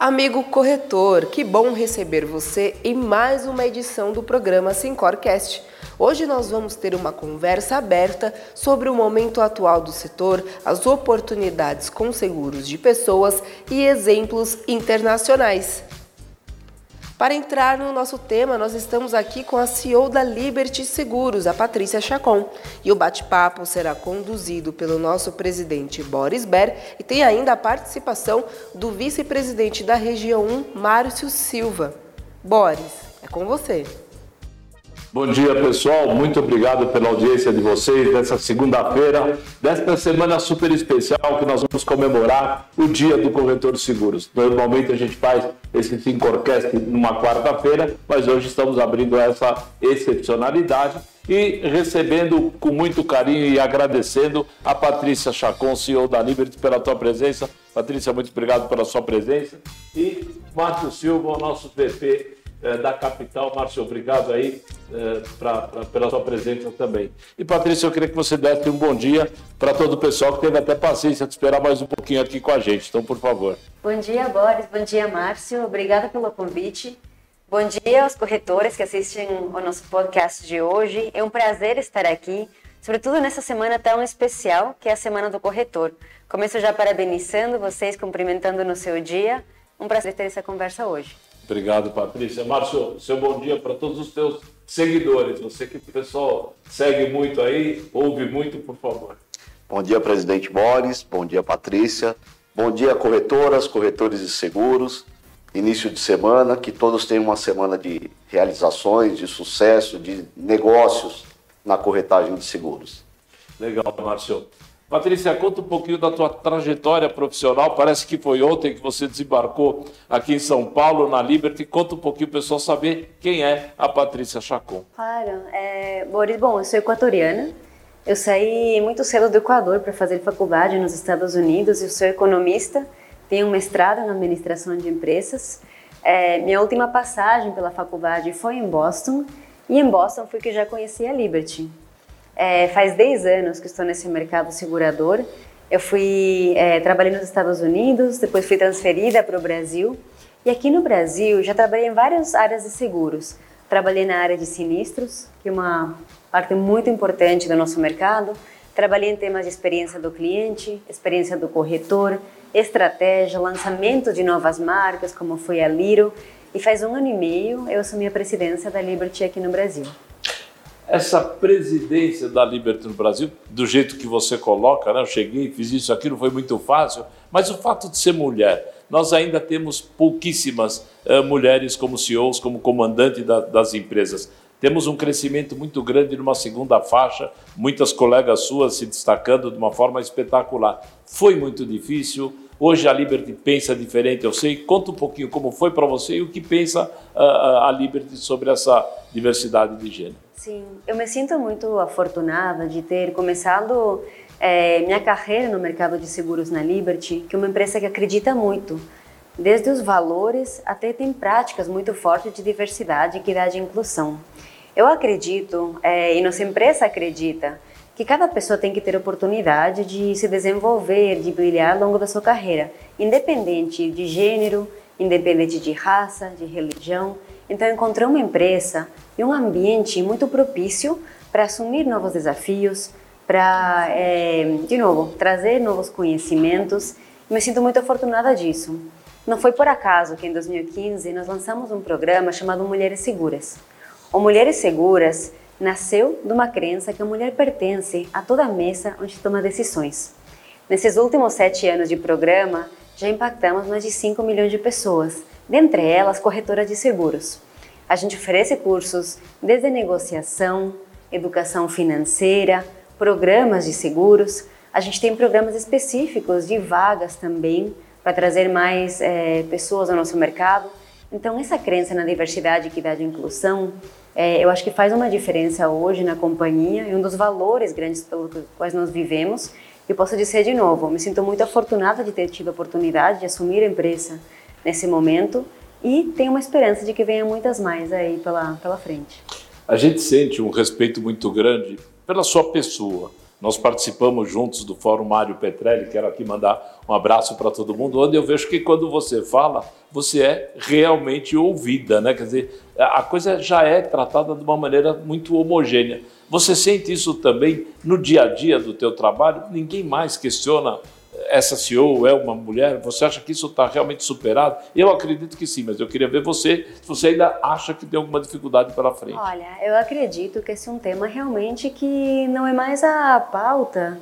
Amigo corretor, que bom receber você em mais uma edição do programa Sincorcast. Hoje nós vamos ter uma conversa aberta sobre o momento atual do setor, as oportunidades com seguros de pessoas e exemplos internacionais. Para entrar no nosso tema, nós estamos aqui com a CEO da Liberty Seguros, a Patrícia Chacon. E o bate-papo será conduzido pelo nosso presidente Boris Ber e tem ainda a participação do vice-presidente da região 1, Márcio Silva. Boris, é com você. Bom dia, pessoal. Muito obrigado pela audiência de vocês nessa segunda-feira, desta semana super especial que nós vamos comemorar o Dia do Corretor de Seguros. Normalmente a gente faz esse Sincorcast numa quarta-feira, mas hoje estamos abrindo essa excepcionalidade e recebendo com muito carinho e agradecendo a Patrícia Chacon, CEO da Liberty, pela tua presença. Patrícia, muito obrigado pela sua presença. E Márcio Silva, o nosso VP da capital. Márcio, obrigado aí é, pra, pra, pela sua presença também. E Patrícia, eu queria que você desse um bom dia para todo o pessoal que teve até paciência de esperar mais um pouquinho aqui com a gente. Então, por favor. Bom dia, Boris. Bom dia, Márcio. Obrigada pelo convite. Bom dia aos corretores que assistem o nosso podcast de hoje. É um prazer estar aqui, sobretudo nessa semana tão especial que é a Semana do Corretor. Começo já parabenizando vocês, cumprimentando no seu dia. Um prazer ter essa conversa hoje. Obrigado, Patrícia. Márcio, seu bom dia para todos os teus seguidores. Você que o pessoal segue muito aí, ouve muito, por favor. Bom dia, presidente Boris. Bom dia, Patrícia. Bom dia, corretoras, corretores de seguros. Início de semana, que todos tenham uma semana de realizações, de sucesso, de negócios na corretagem de seguros. Legal, Márcio. Patrícia, conta um pouquinho da tua trajetória profissional. Parece que foi ontem que você desembarcou aqui em São Paulo, na Liberty. Conta um pouquinho para o pessoal saber quem é a Patrícia Chacon. Claro. É, Boris, bom, eu sou equatoriana. Eu saí muito cedo do Equador para fazer faculdade nos Estados Unidos. Eu sou economista, tenho um mestrado na administração de empresas. É, minha última passagem pela faculdade foi em Boston. E em Boston fui que já conheci a Liberty. É, faz 10 anos que estou nesse mercado segurador. Eu fui é, trabalhei nos Estados Unidos, depois fui transferida para o Brasil. E aqui no Brasil já trabalhei em várias áreas de seguros. Trabalhei na área de sinistros, que é uma parte muito importante do nosso mercado. Trabalhei em temas de experiência do cliente, experiência do corretor, estratégia, lançamento de novas marcas, como foi a Liro. E faz um ano e meio eu assumi a presidência da Liberty aqui no Brasil essa presidência da Liberty no Brasil, do jeito que você coloca, né? eu cheguei, fiz isso, aquilo, foi muito fácil, mas o fato de ser mulher, nós ainda temos pouquíssimas uh, mulheres como CEOs, como comandante da, das empresas. Temos um crescimento muito grande numa segunda faixa, muitas colegas suas se destacando de uma forma espetacular. Foi muito difícil. Hoje a Liberty pensa diferente, eu sei. Conta um pouquinho como foi para você e o que pensa uh, a Liberty sobre essa diversidade de gênero. Sim, eu me sinto muito afortunada de ter começado é, minha carreira no mercado de seguros na Liberty, que é uma empresa que acredita muito, desde os valores até tem práticas muito fortes de diversidade, equidade e inclusão. Eu acredito, é, e nossa empresa acredita, que cada pessoa tem que ter oportunidade de se desenvolver, de brilhar ao longo da sua carreira, independente de gênero, independente de raça, de religião. Então, encontrei uma empresa e um ambiente muito propício para assumir novos desafios, para, é, de novo, trazer novos conhecimentos. Me sinto muito afortunada disso. Não foi por acaso que em 2015 nós lançamos um programa chamado Mulheres Seguras. O Mulheres Seguras nasceu de uma crença que a mulher pertence a toda a mesa onde toma decisões. Nesses últimos sete anos de programa, já impactamos mais de 5 milhões de pessoas, dentre elas corretoras de seguros. A gente oferece cursos desde negociação, educação financeira, programas de seguros. A gente tem programas específicos de vagas também para trazer mais é, pessoas ao nosso mercado. Então, essa crença na diversidade, equidade e inclusão, é, eu acho que faz uma diferença hoje na companhia e um dos valores grandes pelos quais nós vivemos. E posso dizer de novo, me sinto muito afortunada de ter tido a oportunidade de assumir a empresa nesse momento e tem uma esperança de que venha muitas mais aí pela, pela frente. A gente sente um respeito muito grande pela sua pessoa, Nós participamos juntos do Fórum Mário Petrelli, quero aqui mandar um abraço para todo mundo, onde eu vejo que quando você fala, você é realmente ouvida, né? Quer dizer, a coisa já é tratada de uma maneira muito homogênea. Você sente isso também no dia a dia do teu trabalho? Ninguém mais questiona essa CEO é uma mulher? Você acha que isso está realmente superado? Eu acredito que sim, mas eu queria ver você se você ainda acha que tem alguma dificuldade pela frente. Olha, eu acredito que esse é um tema realmente que não é mais a pauta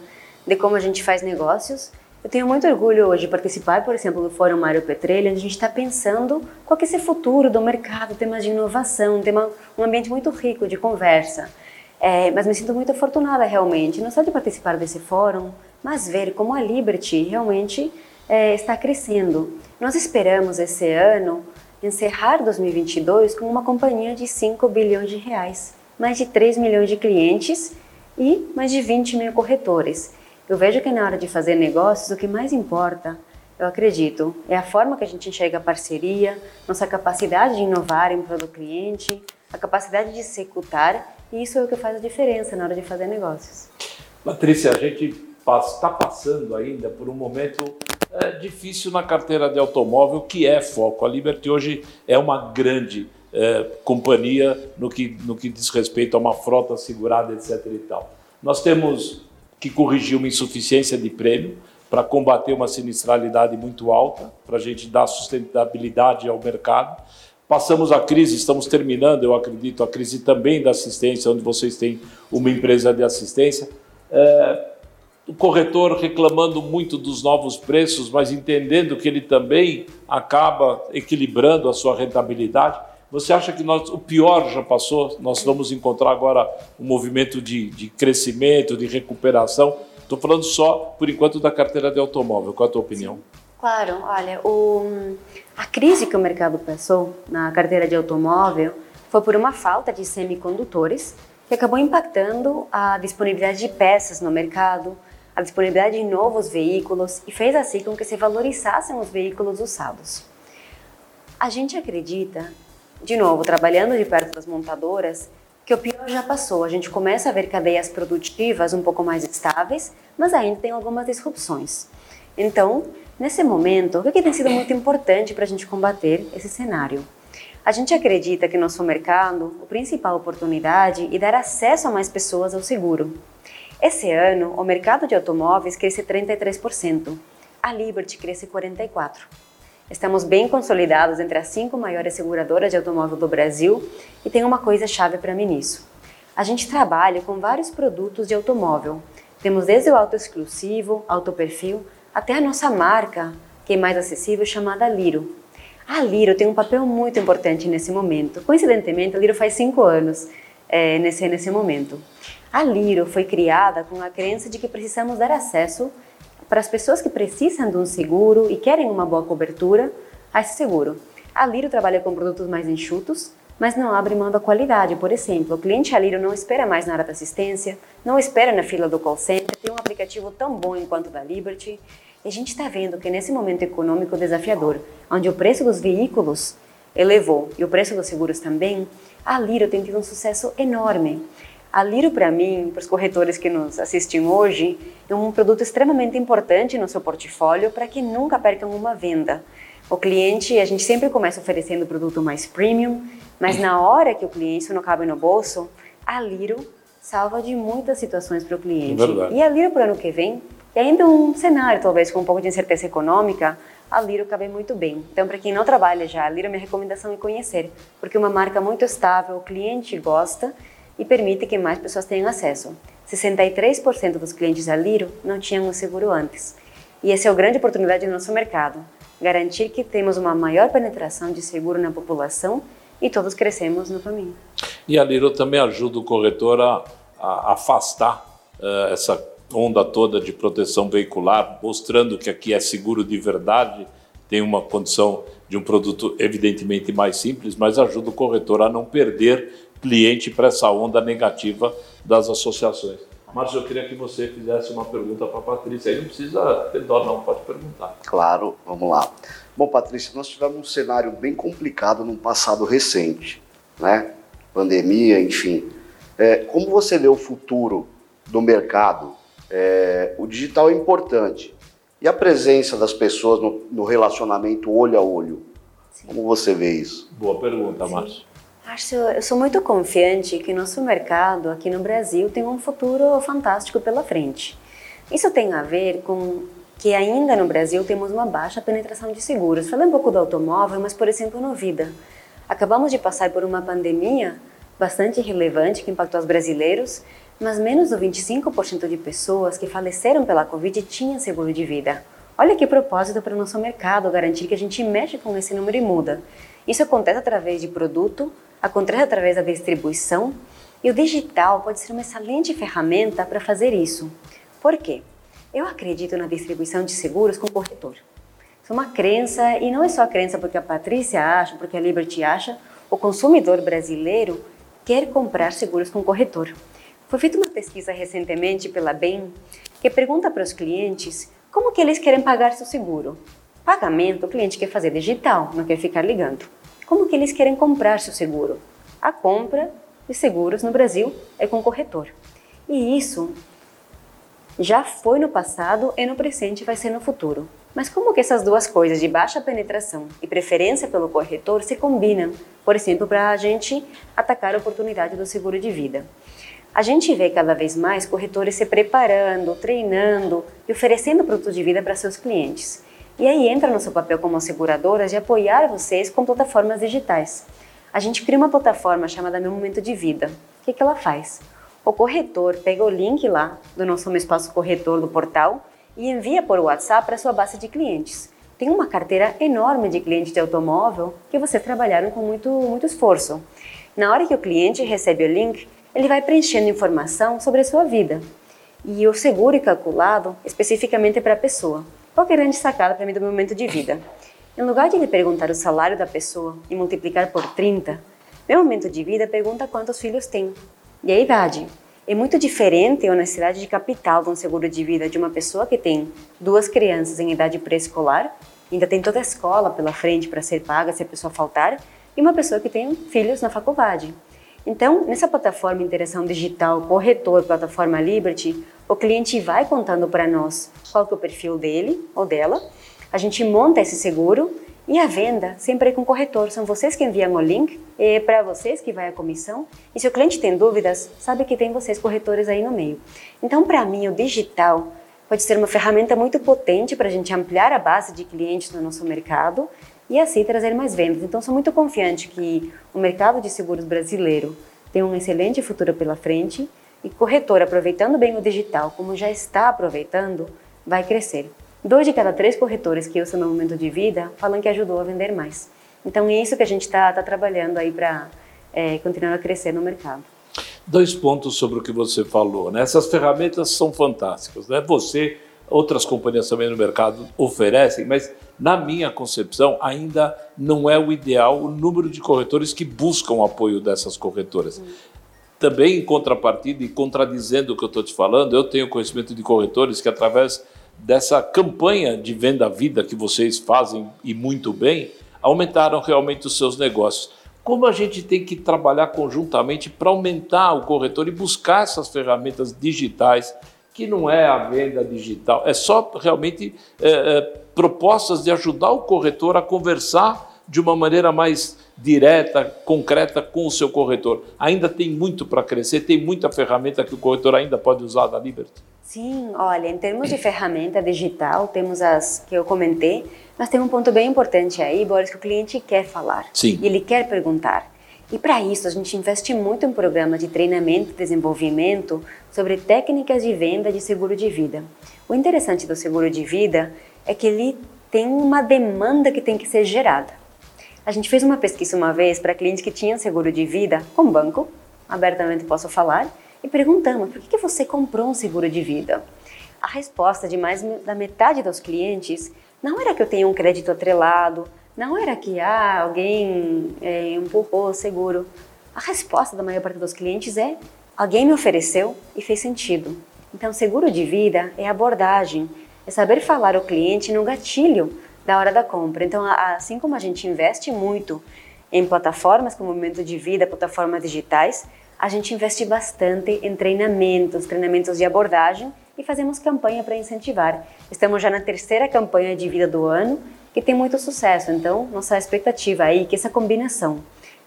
de como a gente faz negócios. Eu tenho muito orgulho hoje de participar, por exemplo, do Fórum Mário Petrelli, onde a gente está pensando qual que é esse futuro do mercado, temas de inovação, tema, um ambiente muito rico de conversa. É, mas me sinto muito afortunada realmente, não só de participar desse fórum, mas ver como a Liberty realmente é, está crescendo. Nós esperamos esse ano encerrar 2022 com uma companhia de 5 bilhões de reais, mais de 3 milhões de clientes e mais de 20 mil corretores. Eu vejo que na hora de fazer negócios, o que mais importa, eu acredito, é a forma que a gente enxerga a parceria, nossa capacidade de inovar em prol do cliente, a capacidade de executar, e isso é o que faz a diferença na hora de fazer negócios. Patrícia, a gente está passando ainda por um momento é, difícil na carteira de automóvel, que é foco. A Liberty hoje é uma grande é, companhia no que, no que diz respeito a uma frota segurada, etc. E tal. Nós temos que corrigir uma insuficiência de prêmio para combater uma sinistralidade muito alta, para a gente dar sustentabilidade ao mercado. Passamos a crise, estamos terminando, eu acredito, a crise também da assistência, onde vocês têm uma empresa de assistência. É, o corretor reclamando muito dos novos preços, mas entendendo que ele também acaba equilibrando a sua rentabilidade. Você acha que nós, o pior já passou? Nós vamos encontrar agora um movimento de, de crescimento, de recuperação? Estou falando só, por enquanto, da carteira de automóvel. Qual é a tua opinião? Claro, olha, o, a crise que o mercado passou na carteira de automóvel foi por uma falta de semicondutores que acabou impactando a disponibilidade de peças no mercado, a disponibilidade de novos veículos e fez assim com que se valorizassem os veículos usados. A gente acredita, de novo, trabalhando de perto das montadoras, que o pior já passou. A gente começa a ver cadeias produtivas um pouco mais estáveis, mas ainda tem algumas disrupções. Então, nesse momento, o que tem sido muito importante para a gente combater esse cenário? A gente acredita que no nosso mercado, a principal oportunidade é dar acesso a mais pessoas ao seguro. Esse ano, o mercado de automóveis cresce 33%, a Liberty cresce 44%. Estamos bem consolidados entre as cinco maiores seguradoras de automóvel do Brasil e tem uma coisa chave para mim nisso. A gente trabalha com vários produtos de automóvel. Temos desde o auto exclusivo, auto perfil, até a nossa marca, que é mais acessível, chamada Liro. A Liro tem um papel muito importante nesse momento. Coincidentemente, a Liro faz cinco anos é, nesse, nesse momento. A Liro foi criada com a crença de que precisamos dar acesso para as pessoas que precisam de um seguro e querem uma boa cobertura a esse seguro. A Liro trabalha com produtos mais enxutos, mas não abre mão da qualidade. Por exemplo, o cliente Aliro não espera mais na área da assistência, não espera na fila do call center, tem um aplicativo tão bom quanto o da Liberty. E a gente está vendo que nesse momento econômico desafiador, onde o preço dos veículos elevou e o preço dos seguros também, a Liro tem tido um sucesso enorme. A Liro, para mim, para os corretores que nos assistem hoje, é um produto extremamente importante no seu portfólio para que nunca percam uma venda. O cliente, a gente sempre começa oferecendo o produto mais premium, mas na hora que o cliente isso não cabe no bolso, a Liro salva de muitas situações para o cliente. É e a Liro para o ano que vem, e ainda um cenário talvez com um pouco de incerteza econômica, a Liro cabe muito bem. Então, para quem não trabalha já, a Liro, minha recomendação é conhecer, porque é uma marca muito estável, o cliente gosta e permite que mais pessoas tenham acesso. 63% dos clientes da Liro não tinham um seguro antes. E essa é a grande oportunidade do nosso mercado, garantir que temos uma maior penetração de seguro na população e todos crescemos no caminho. E a Liro também ajuda o corretor a, a afastar uh, essa onda toda de proteção veicular, mostrando que aqui é seguro de verdade, tem uma condição de um produto evidentemente mais simples, mas ajuda o corretor a não perder cliente para essa onda negativa das associações. Mas eu queria que você fizesse uma pergunta para a Patrícia. Aí não precisa ter dó, não, pode perguntar. Claro, vamos lá. Bom, Patrícia, nós tivemos um cenário bem complicado no passado recente, né? Pandemia, enfim. É, como você vê o futuro do mercado É, o digital é importante. E a presença das pessoas no, no relacionamento olho a olho? Sim. Como você vê isso? Boa pergunta, Márcio. Acho, eu sou muito confiante que nosso mercado aqui no Brasil tem um futuro fantástico pela frente. Isso tem a ver com que ainda no Brasil temos uma baixa penetração de seguros. Falei um pouco do automóvel, mas por exemplo no vida. Acabamos de passar por uma pandemia bastante relevante que impactou os brasileiros, mas menos de 25% de pessoas que faleceram pela Covid tinham seguro de vida. Olha que propósito para o nosso mercado garantir que a gente mexe com esse número e muda. Isso acontece através de produto, acontece através da distribuição e o digital pode ser uma excelente ferramenta para fazer isso. Por quê? Eu acredito na distribuição de seguros com corretor. Isso é uma crença e não é só a crença porque a Patrícia acha, porque a Liberty acha, o consumidor brasileiro quer comprar seguros com corretor. Foi feita uma pesquisa recentemente pela BEM que pergunta para os clientes como que eles querem pagar seu seguro. Pagamento o cliente quer fazer digital, não quer ficar ligando. Como que eles querem comprar seu seguro? A compra de seguros no Brasil é com corretor. E isso já foi no passado e no presente vai ser no futuro. Mas como que essas duas coisas de baixa penetração e preferência pelo corretor se combinam, por exemplo, para a gente atacar a oportunidade do seguro de vida? A gente vê cada vez mais corretores se preparando, treinando e oferecendo produtos de vida para seus clientes. E aí entra nosso papel como seguradoras de apoiar vocês com plataformas digitais. A gente cria uma plataforma chamada Meu Momento de Vida. O que, que ela faz? O corretor pega o link lá do nosso espaço corretor do portal e envia por WhatsApp para sua base de clientes. Tem uma carteira enorme de clientes de automóvel que vocês trabalharam com muito, muito esforço. Na hora que o cliente recebe o link, ele vai preenchendo informação sobre a sua vida. E o seguro é calculado especificamente para a pessoa. Qual é a grande sacada para mim do momento de vida? Em lugar de ele perguntar o salário da pessoa e multiplicar por 30, meu momento de vida pergunta quantos filhos tem e a idade. É muito diferente a honestidade de capital de um seguro de vida de uma pessoa que tem duas crianças em idade pré-escolar, ainda tem toda a escola pela frente para ser paga se a pessoa faltar, e uma pessoa que tem filhos na faculdade. Então, nessa plataforma Interação Digital Corretor, plataforma Liberty, o cliente vai contando para nós qual é o perfil dele ou dela, a gente monta esse seguro e a venda sempre é com o corretor, são vocês que enviam o link, é para vocês que vai a comissão. E se o cliente tem dúvidas, sabe que tem vocês corretores aí no meio. Então, para mim, o digital pode ser uma ferramenta muito potente para a gente ampliar a base de clientes no nosso mercado e assim trazer mais vendas. Então, sou muito confiante que o mercado de seguros brasileiro tem um excelente futuro pela frente e corretor aproveitando bem o digital, como já está aproveitando, vai crescer. Dois de cada três corretores que usam no momento de vida falam que ajudou a vender mais. Então é isso que a gente está tá trabalhando aí para é, continuar a crescer no mercado. Dois pontos sobre o que você falou. Né? Essas ferramentas são fantásticas. Né? Você, outras companhias também no mercado oferecem, mas na minha concepção ainda não é o ideal o número de corretores que buscam o apoio dessas corretoras. Hum. Também em contrapartida e contradizendo o que eu estou te falando, eu tenho conhecimento de corretores que através dessa campanha de venda à vida que vocês fazem e muito bem, aumentaram realmente os seus negócios. Como a gente tem que trabalhar conjuntamente para aumentar o corretor e buscar essas ferramentas digitais, que não é a venda digital, é só realmente é, é, propostas de ajudar o corretor a conversar de uma maneira mais direta, concreta com o seu corretor. Ainda tem muito para crescer, tem muita ferramenta que o corretor ainda pode usar da Liberty. Sim, olha, em termos de ferramenta digital, temos as que eu comentei, mas tem um ponto bem importante aí, Boris, que o cliente quer falar. Sim. E ele quer perguntar. E para isso, a gente investe muito em programas de treinamento e desenvolvimento sobre técnicas de venda de seguro de vida. O interessante do seguro de vida é que ele tem uma demanda que tem que ser gerada. A gente fez uma pesquisa uma vez para clientes que tinham seguro de vida com banco, abertamente posso falar, e perguntamos por que você comprou um seguro de vida. A resposta de mais da metade dos clientes não era que eu tenho um crédito atrelado, não era que ah, alguém é, empurrou o seguro. A resposta da maior parte dos clientes é alguém me ofereceu e fez sentido. Então, seguro de vida é abordagem, é saber falar ao cliente no gatilho da hora da compra. Então, assim como a gente investe muito em plataformas como Momento de Vida, plataformas digitais, a gente investe bastante em treinamentos, treinamentos de abordagem e fazemos campanha para incentivar. Estamos já na terceira campanha de vida do ano, que tem muito sucesso. Então, nossa expectativa aí é que essa combinação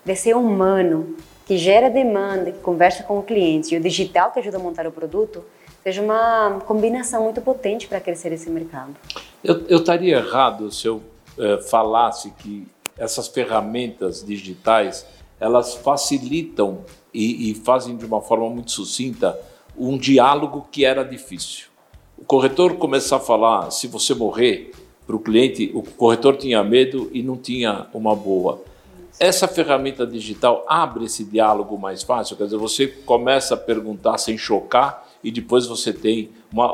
de ser humano, que gera demanda, que conversa com o cliente, e o digital que ajuda a montar o produto, seja uma combinação muito potente para crescer esse mercado. Eu, estaria errado se eu eh, falasse que essas ferramentas digitais elas facilitam e, e fazem de uma forma muito sucinta um diálogo que era difícil. O corretor começar a falar, se você morrer, para o cliente, o corretor tinha medo e não tinha uma boa. Essa ferramenta digital abre esse diálogo mais fácil, quer dizer, você começa a perguntar sem chocar e depois você tem uma,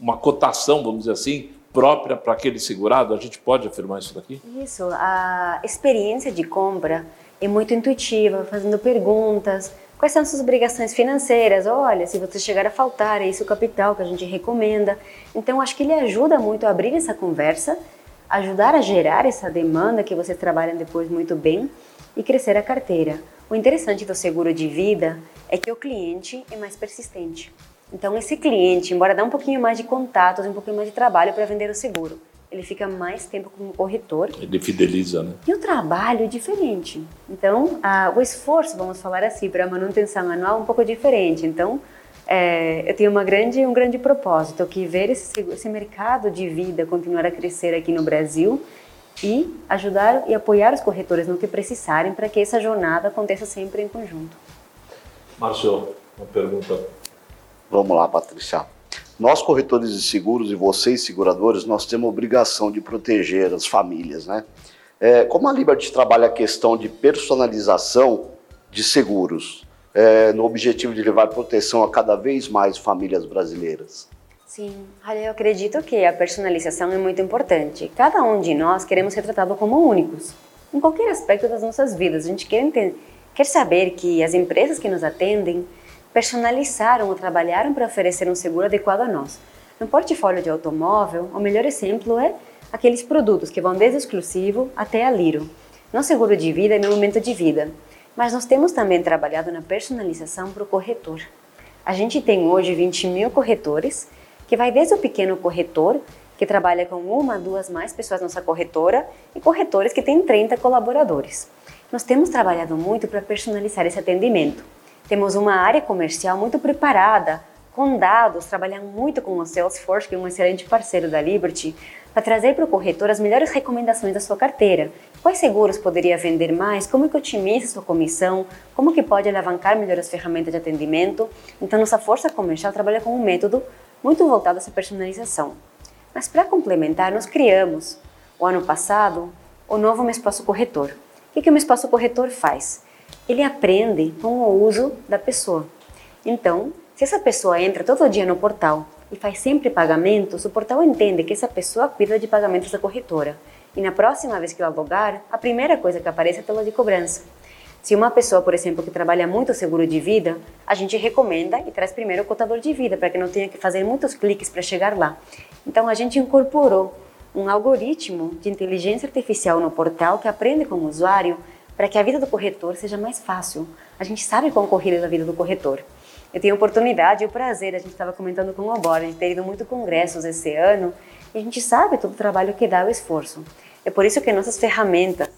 uma cotação, vamos dizer assim, própria para aquele segurado? A gente pode afirmar isso daqui? Isso, a experiência de compra é muito intuitiva, fazendo perguntas. Quais são suas obrigações financeiras? Olha, se você chegar a faltar, é esse o capital que a gente recomenda. Então, acho que ele ajuda muito a abrir essa conversa, ajudar a gerar essa demanda que vocês trabalham depois muito bem e crescer a carteira. O interessante do seguro de vida é que o cliente é mais persistente. Então, esse cliente, embora dê um pouquinho mais de contatos, um pouquinho mais de trabalho para vender o seguro, ele fica mais tempo como corretor. Ele fideliza, né? E o trabalho é diferente. Então, a, o esforço, vamos falar assim, para a manutenção anual é um pouco diferente. Então, é, eu tenho uma grande, um grande propósito, que ver esse, esse mercado de vida continuar a crescer aqui no Brasil e ajudar e apoiar os corretores no que precisarem para que essa jornada aconteça sempre em conjunto. Márcio, uma pergunta. Vamos lá, Patrícia. Nós, corretores de seguros e vocês, seguradores, nós temos a obrigação de proteger as famílias, né? É, como a Liberty trabalha a questão de personalização de seguros, é, no objetivo de levar proteção a cada vez mais famílias brasileiras? Sim, olha, eu acredito que a personalização é muito importante. Cada um de nós queremos ser tratado como únicos, em qualquer aspecto das nossas vidas. A gente quer, entender, quer saber que as empresas que nos atendem personalizaram ou trabalharam para oferecer um seguro adequado a nós. No portfólio de automóvel, o melhor exemplo é aqueles produtos que vão desde o exclusivo até a Liro. No seguro de vida é meu momento de vida, mas nós temos também trabalhado na personalização para o corretor. A gente tem hoje 20 mil corretores, que vai desde o pequeno corretor, que trabalha com uma, duas, mais pessoas nossa corretora, e corretores que têm 30 colaboradores. Nós temos trabalhado muito para personalizar esse atendimento. Temos uma área comercial muito preparada, com dados, trabalhando muito com o Salesforce, que é um excelente parceiro da Liberty, para trazer para o corretor as melhores recomendações da sua carteira. Quais seguros poderia vender mais? Como que otimiza sua comissão? Como que pode alavancar melhor as ferramentas de atendimento? Então, nossa força comercial trabalha com um método muito voltado a essa personalização. Mas para complementar, nós criamos, o ano passado, o novo Meu Espaço Corretor. O que, Meu Espaço Corretor faz? ele aprende com o uso da pessoa. Então, se essa pessoa entra todo dia no portal e faz sempre pagamentos, o portal entende que essa pessoa cuida de pagamentos da corretora. E na próxima vez que ela logar, a primeira coisa que aparece é a tela de cobrança. Se uma pessoa, por exemplo, que trabalha muito seguro de vida, a gente recomenda e traz primeiro o cotador de vida, para que não tenha que fazer muitos cliques para chegar lá. Então a gente incorporou um algoritmo de inteligência artificial no portal que aprende com o usuário para que a vida do corretor seja mais fácil. A gente sabe quão corrida é a vida do corretor. Eu tenho a oportunidade e o prazer, a gente estava comentando com o Obora, de ter ido muito congressos esse ano, e a gente sabe todo o trabalho que dá o esforço. É por isso que nossas ferramentas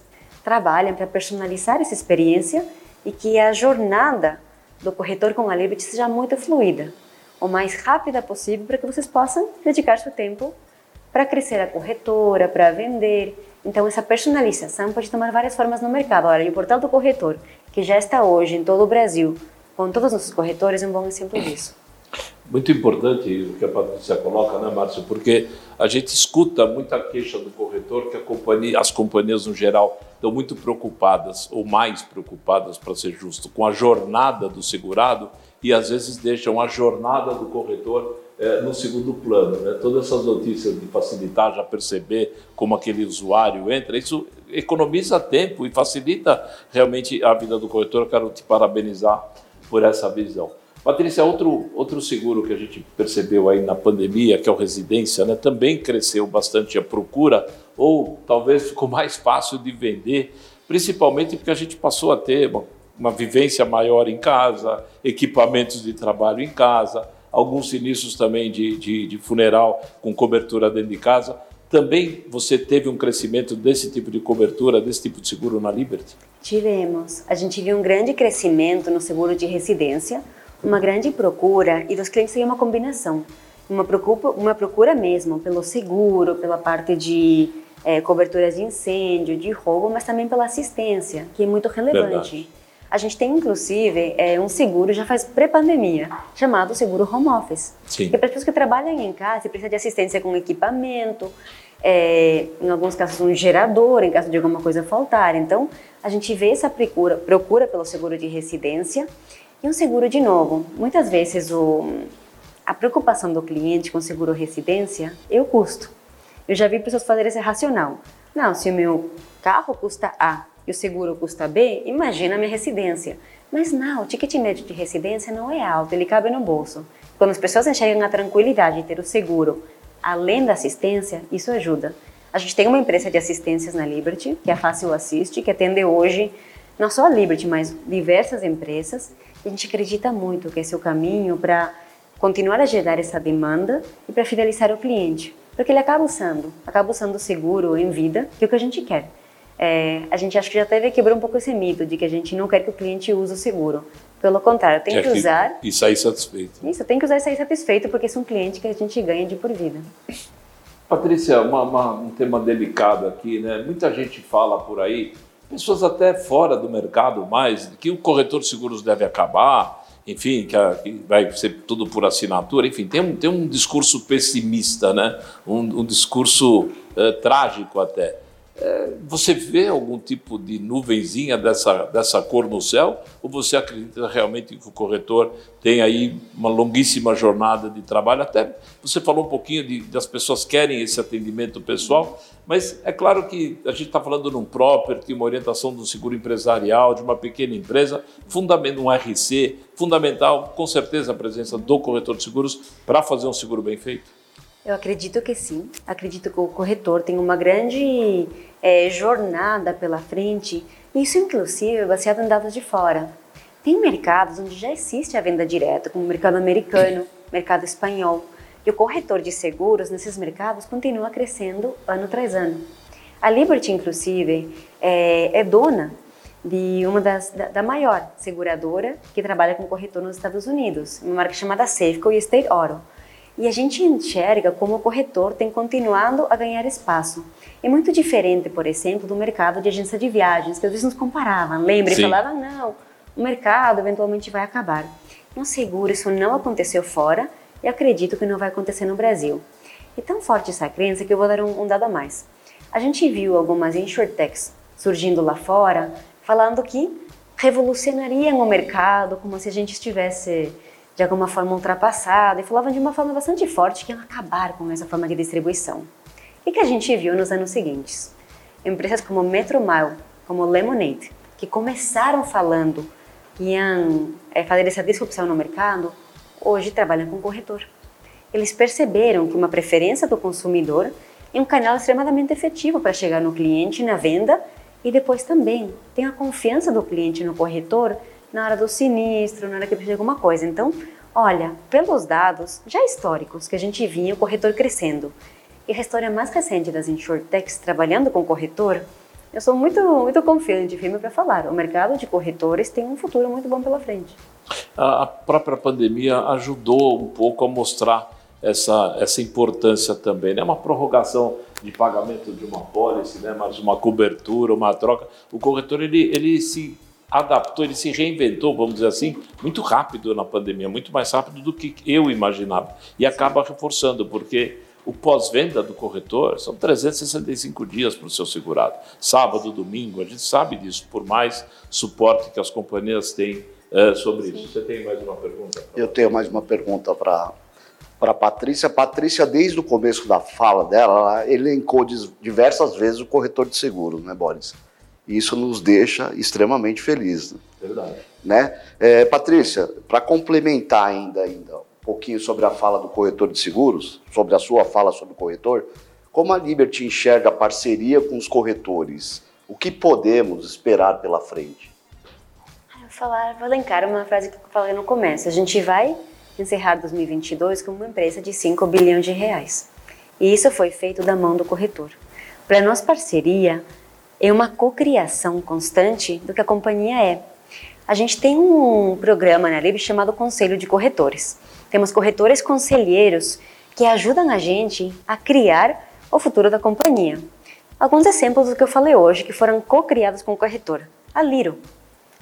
trabalham para personalizar essa experiência e que a jornada do corretor com a Liberty seja muito fluida, o mais rápida possível, para que vocês possam dedicar seu tempo para crescer a corretora, para vender, então, essa personalização pode tomar várias formas no mercado. Olha, o portal do corretor, que já está hoje em todo o Brasil, com todos os nossos corretores, é um bom exemplo disso. Muito importante o que a Patrícia coloca, né, Márcio? Porque a gente escuta muita queixa do corretor que companhia, as companhias, no geral, estão muito preocupadas, ou mais preocupadas, para ser justo, com a jornada do segurado e às vezes deixam a jornada do corretor é, no segundo plano. Né? Todas essas notícias de facilitar, já perceber como aquele usuário entra, isso economiza tempo e facilita realmente a vida do corretor. Eu quero te parabenizar por essa visão. Patrícia, outro, outro seguro que a gente percebeu aí na pandemia, que é o Residência, né, também cresceu bastante a procura, ou talvez ficou mais fácil de vender, principalmente porque a gente passou a ter uma, uma vivência maior em casa, equipamentos de trabalho em casa, alguns sinistros também de, de, de funeral com cobertura dentro de casa. Também você teve um crescimento desse tipo de cobertura, desse tipo de seguro na Liberty? Tivemos. A gente viu um grande crescimento no seguro de residência, uma grande procura e dos clientes tem uma combinação. Uma procura, uma procura mesmo pelo seguro, pela parte de é, coberturas de incêndio, de roubo, mas também pela assistência, que é muito relevante. Verdade. A gente tem, inclusive, é, um seguro já faz pré-pandemia, chamado seguro home office. Sim. Que é para as pessoas que trabalham em casa e precisam de assistência com equipamento, é, em alguns casos um gerador, em caso de alguma coisa faltar. Então, a gente vê essa procura, procura pelo seguro de residência e um seguro de novo. Muitas vezes o, a preocupação do cliente com o seguro residência é o custo. Eu já vi pessoas fazerem esse racional. Não, se o meu carro custa A e o seguro custa B, imagina a minha residência. Mas não, o ticket médio de residência não é alto, ele cabe no bolso. Quando as pessoas enxergam a tranquilidade de ter o seguro além da assistência, isso ajuda. A gente tem uma empresa de assistências na Liberty, que é a Fácil Assist, que atende hoje não só a Liberty, mas diversas empresas. E a gente acredita muito que esse é o caminho para continuar a gerar essa demanda e para fidelizar o cliente. Porque ele acaba usando, acaba usando o seguro em vida, que é o que a gente quer. É, a gente acha que já teve que quebrar um pouco esse mito de que a gente não quer que o cliente use o seguro. Pelo contrário, tem que, que usar. E sair satisfeito. Isso, tem que usar e sair satisfeito, porque esse é um cliente que a gente ganha de por vida. Patrícia, uma, uma, um tema delicado aqui, né? Muita gente fala por aí, pessoas até fora do mercado mais, que o corretor de seguros deve acabar, enfim, que, a, que, vai ser tudo por assinatura, enfim, tem um, tem um discurso pessimista, né? um, um discurso uh, trágico até. Você vê algum tipo de nuvenzinha dessa, dessa cor no céu? Ou você acredita realmente que o corretor tem aí uma longuíssima jornada de trabalho? Até você falou um pouquinho de, das pessoas querem esse atendimento pessoal, mas é claro que a gente está falando de um property, uma orientação um seguro empresarial, de uma pequena empresa, fundamental, um RC, fundamental, com certeza, a presença do corretor de seguros para fazer um seguro bem feito. Eu acredito que sim. Acredito que o corretor tem uma grande é, jornada pela frente. Isso, inclusive, é baseado em dados de fora. Tem mercados onde já existe a venda direta, como o mercado americano, mercado espanhol. E o corretor de seguros nesses mercados continua crescendo ano tras ano. A Liberty, inclusive, é, é dona de uma das da, da, maior seguradora que trabalha com corretor nos Estados Unidos, uma marca chamada Safeco e State Auto. E a gente enxerga como o corretor tem continuado a ganhar espaço. É muito diferente, por exemplo, do mercado de agência de viagens, que às vezes nos comparavam, lembra? E falavam, não, o mercado eventualmente vai acabar. No seguro, isso não aconteceu fora e acredito que não vai acontecer no Brasil. É tão forte essa crença que eu vou dar um, um dado a mais. A gente viu algumas insurtechs surgindo lá fora, falando que revolucionariam o mercado, como se a gente estivesse de alguma forma ultrapassada e falavam de uma forma bastante forte que iam acabar com essa forma de distribuição. E que a gente viu nos anos seguintes? Empresas como Metromile, como Lemonade, que começaram falando que iam é, fazer essa disrupção no mercado, hoje trabalham com corretor. Eles perceberam que uma preferência do consumidor é um canal extremamente efetivo para chegar no cliente na venda e depois também tem a confiança do cliente no corretor na hora do sinistro, na hora que precisa de alguma coisa. Então, olha, pelos dados já históricos que a gente vinha o corretor crescendo e a história mais recente das insurtechs trabalhando com corretor, eu sou muito, muito confiante, firme para falar. O mercado de corretores tem um futuro muito bom pela frente. A própria pandemia ajudou um pouco a mostrar essa, essa importância também. É né? uma prorrogação de pagamento de uma pólice, né? mas uma cobertura, uma troca. O corretor ele, ele se adaptou, ele se reinventou, vamos dizer assim, muito rápido na pandemia, muito mais rápido do que eu imaginava. E acaba reforçando, porque o pós-venda do corretor são 365 dias para o seu segurado. Sábado, domingo, a gente sabe disso, por mais suporte que as companhias têm é, sobre isso. Você tem mais uma pergunta? Eu tenho mais uma pergunta para para Patrícia. Patrícia, desde o começo da fala dela, ela elencou diversas vezes o corretor de seguros, né, Boris? Isso nos deixa extremamente felizes. Verdade. Né? É, Patrícia, para complementar ainda, ainda um pouquinho sobre a fala do corretor de seguros, sobre a sua fala sobre o corretor, como a Liberty enxerga a parceria com os corretores? O que podemos esperar pela frente? Vou falar, vou elencar uma frase que eu falei no começo. A gente vai encerrar 2022 com uma empresa de 5 bilhões de reais. E isso foi feito da mão do corretor. Para nós, parceria é uma cocriação constante do que a companhia é. A gente tem um programa na Lib chamado Conselho de Corretores. Temos corretores conselheiros que ajudam a gente a criar o futuro da companhia. Alguns exemplos do que eu falei hoje que foram co-criados com o corretor. A Liro.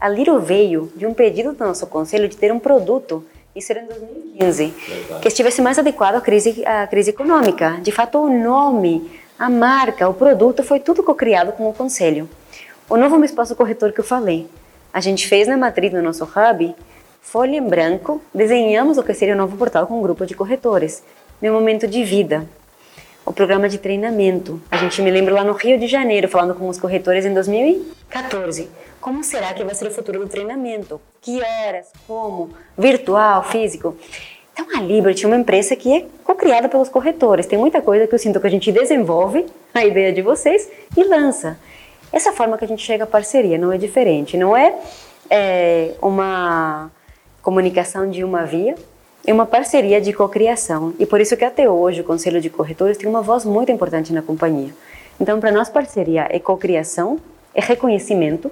A Liro veio de um pedido do nosso conselho de ter um produto, isso era em 2015, Verdade. que estivesse mais adequado à crise, à crise econômica. De fato, o nome, a marca, o produto foi tudo co-criado com o conselho. O novo espaço corretor que eu falei, a gente fez na matriz do nosso hub, folha em branco, desenhamos o que seria o novo portal com um grupo de corretores, meu momento de vida, o programa de treinamento. A gente me lembra lá no Rio de Janeiro, falando com os corretores em 2014. Como será que vai ser o futuro do treinamento? Que horas? Como? Virtual? Físico? Então a Liberty é uma empresa que é co-criada pelos corretores. Tem muita coisa que eu sinto que a gente desenvolve, a ideia de vocês, e lança. Essa forma que a gente chega à parceria não é diferente. Não é, é uma comunicação de uma via, é uma parceria de cocriação e por isso que até hoje o Conselho de Corretores tem uma voz muito importante na companhia. Então, para nós, parceria é cocriação, é reconhecimento.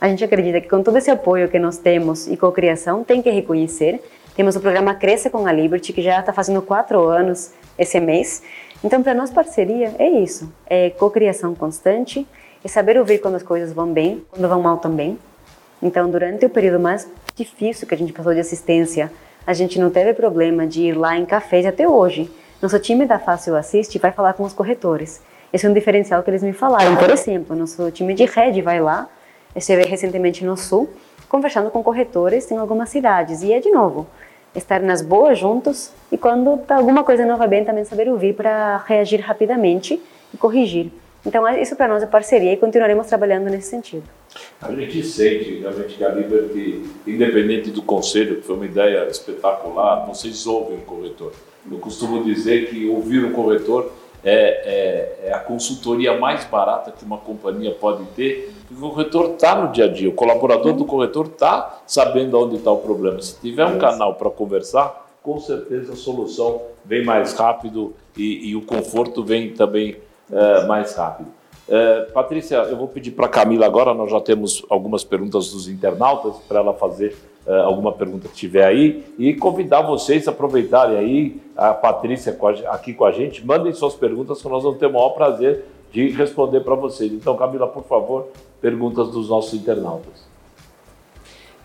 A gente acredita que com todo esse apoio que nós temos e cocriação, tem que reconhecer. Temos o programa Cresça com a Liberty, que já está fazendo quatro anos esse mês. Então, para nós, parceria é isso: é cocriação constante, é saber ouvir quando as coisas vão bem, quando vão mal também. Então, durante o período mais difícil que a gente passou de assistência a gente não teve problema de ir lá em cafés até hoje. Nosso time da Fácil Assiste vai falar com os corretores. Esse é um diferencial que eles me falaram. Por exemplo, nosso time de rede vai lá, esteve recentemente no Sul, conversando com corretores em algumas cidades. E é de novo, estar nas boas juntos e quando tá alguma coisa não vai bem, também saber ouvir para reagir rapidamente e corrigir. Então, isso para nós é parceria e continuaremos trabalhando nesse sentido. A gente sente realmente que a Liberty, independente do conselho, que foi uma ideia espetacular, vocês ouvem o corretor. Eu costumo dizer que ouvir o corretor é, é, é, a consultoria mais barata que uma companhia pode ter, o corretor está no dia a dia, o colaborador do corretor está sabendo onde está o problema. Se tiver um canal para conversar, com certeza a solução vem mais rápido e, e o conforto vem também é, mais rápido. É, Patrícia, eu vou pedir para a Camila agora, nós já temos algumas perguntas dos internautas, para ela fazer é, alguma pergunta que tiver aí, e convidar vocês a aproveitarem aí, a Patrícia aqui com a gente, mandem suas perguntas que nós vamos ter o maior prazer de responder para vocês. Então, Camila, por favor, perguntas dos nossos internautas.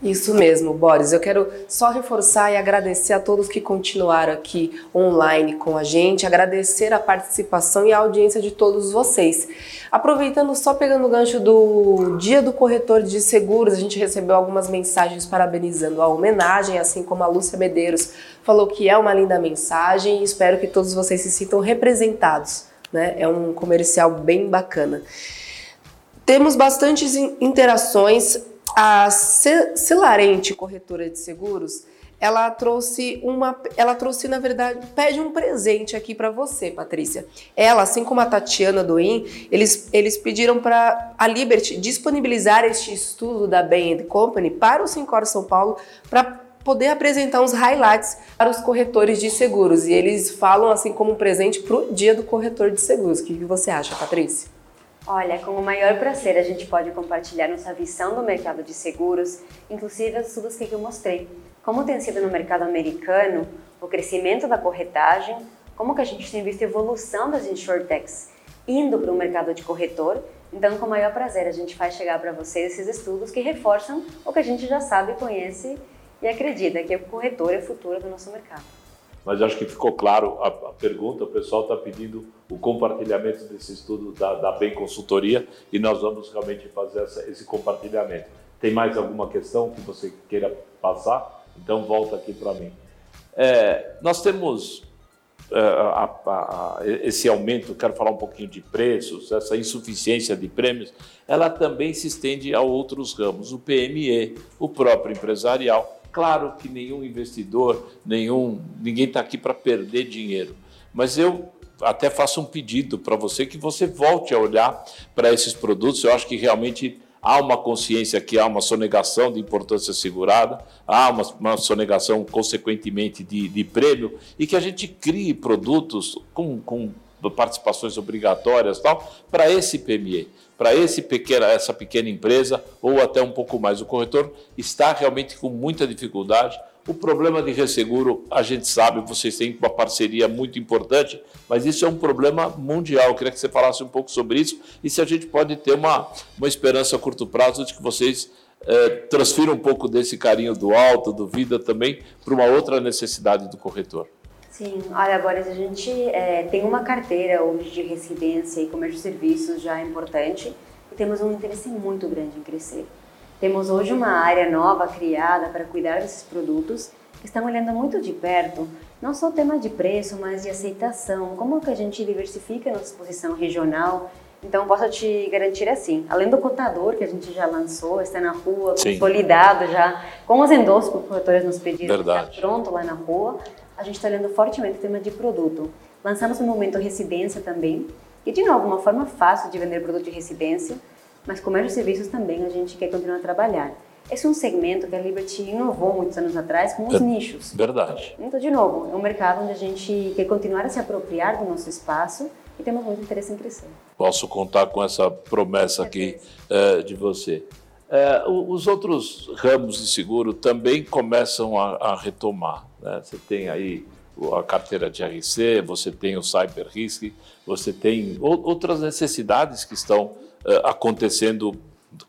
Isso mesmo, Boris. Eu quero só reforçar e agradecer a todos que continuaram aqui online com a gente, agradecer a participação e a audiência de todos vocês. Aproveitando, só pegando o gancho do Dia do Corretor de Seguros, a gente recebeu algumas mensagens parabenizando a homenagem, assim como a Lúcia Medeiros falou que é uma linda mensagem e espero que todos vocês se sintam representados. Né? É um comercial bem bacana. Temos bastantes interações a Celarente Corretora de Seguros, ela trouxe uma, ela trouxe na verdade, pede um presente aqui para você, Patrícia. Ela, assim como a Tatiana do eles, eles pediram para a Liberty disponibilizar este estudo da Bain Company para o Sincor São Paulo para poder apresentar uns highlights para os corretores de seguros. E eles falam assim como um presente para o dia do corretor de seguros. O que, você acha, Patrícia? Olha, com o maior prazer a gente pode compartilhar nossa visão do mercado de seguros, inclusive os estudos que eu mostrei. Como tem sido no mercado americano o crescimento da corretagem, como que a gente tem visto a evolução das insurtechs indo para o mercado de corretor. Então, com o maior prazer, a gente faz chegar para vocês esses estudos que reforçam o que a gente já sabe, conhece e acredita, que o corretor é o futuro do nosso mercado mas acho que ficou claro a, a pergunta. O pessoal está pedindo o compartilhamento desse estudo da, da Bem Consultoria e nós vamos realmente fazer essa, esse compartilhamento. Tem mais alguma questão que você queira passar? Então volta aqui para mim. É, nós temos é, a, a, esse aumento, quero falar um pouquinho de preços, essa insuficiência de prêmios, ela também se estende a outros ramos, o PME, o próprio empresarial. Claro que nenhum investidor, nenhum, ninguém está aqui para perder dinheiro, mas eu até faço um pedido para você que você volte a olhar para esses produtos. Eu acho que realmente há uma consciência que há uma sonegação de importância segurada, há uma, uma sonegação, consequentemente, de, de prêmio, e que a gente crie produtos com, com participações obrigatórias tal, para esse PME, para essa pequena empresa, ou até um pouco mais. O corretor está realmente com muita dificuldade o problema de resseguro, a gente sabe, vocês têm uma parceria muito importante, mas isso é um problema mundial. Eu queria que você falasse um pouco sobre isso e se a gente pode ter uma, uma esperança a curto prazo de que vocês eh, transfiram um pouco desse carinho do alto, do vida também, para uma outra necessidade do corretor. Sim, olha, agora a gente é, tem uma carteira hoje de residência e comércio de serviços já importante e temos um interesse muito grande em crescer. Temos hoje uma área nova criada para cuidar desses produtos que estão olhando muito de perto, não só o tema de preço, mas de aceitação, como que a gente diversifica a nossa exposição regional. Então, posso te garantir assim, além do cotador que a gente já lançou, está na rua, Sim. consolidado já, com os endossos que os corretores nos pediram, está pronto lá na rua, a gente está olhando fortemente o tema de produto. Lançamos no momento residência também, e de novo, uma forma fácil de vender produto de residência, mas comércio e serviços também a gente quer continuar a trabalhar. Esse é um segmento que a Liberty inovou muitos anos atrás com os é, nichos. Verdade. Então, de novo, é um mercado onde a gente quer continuar a se apropriar do nosso espaço e temos muito interesse em crescer. Posso contar com essa promessa aqui é, de você. É, os outros ramos de seguro também começam a, a retomar. Né? Você tem aí a carteira de RC, você tem o cyber risk, você tem outras necessidades que estão uh, acontecendo,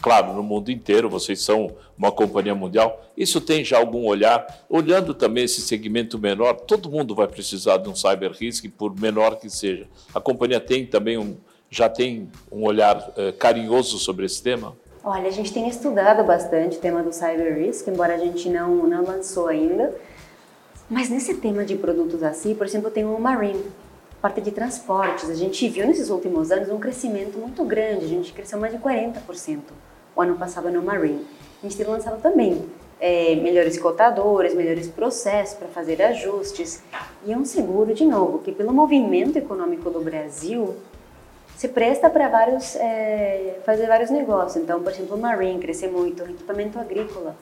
claro, no mundo inteiro. Vocês são uma companhia mundial. Isso tem já algum olhar? Olhando também esse segmento menor, todo mundo vai precisar de um cyber risk, por menor que seja. A companhia tem também um, já tem um olhar uh, carinhoso sobre esse tema? Olha, a gente tem estudado bastante o tema do cyber risk, embora a gente não, não lançou ainda. Mas nesse tema de produtos assim, por exemplo, tem o Marine, parte de transportes. A gente viu nesses últimos anos um crescimento muito grande, a gente cresceu mais de 40% o ano passado no Marine. A gente tem lançado também é, melhores cotadores, melhores processos para fazer ajustes. E é um seguro, de novo, que pelo movimento econômico do Brasil se presta para vários é, fazer vários negócios. Então, por exemplo, o Marine cresce muito, equipamento agrícola,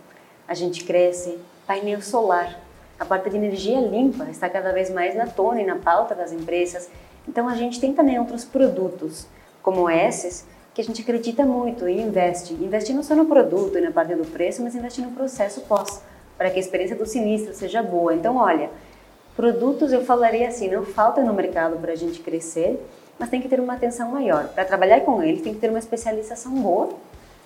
a gente cresce, painel solar a parte de energia limpa está cada vez mais na tona e na pauta das empresas. Então a gente tem também outros produtos como esses que a gente acredita muito e investe. Investe não só no produto e na parte do preço, mas investe no processo pós, para que a experiência do sinistro seja boa. Então, olha, produtos eu falaria assim, não falta no mercado para a gente crescer, mas tem que ter uma atenção maior. Para trabalhar com eles, tem que ter uma especialização boa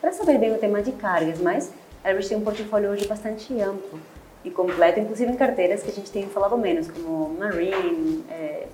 para saber bem o tema de cargas, mas a gente tem um portfólio hoje bastante amplo e completo, inclusive em carteiras que a gente tem falado menos, como Marine, é,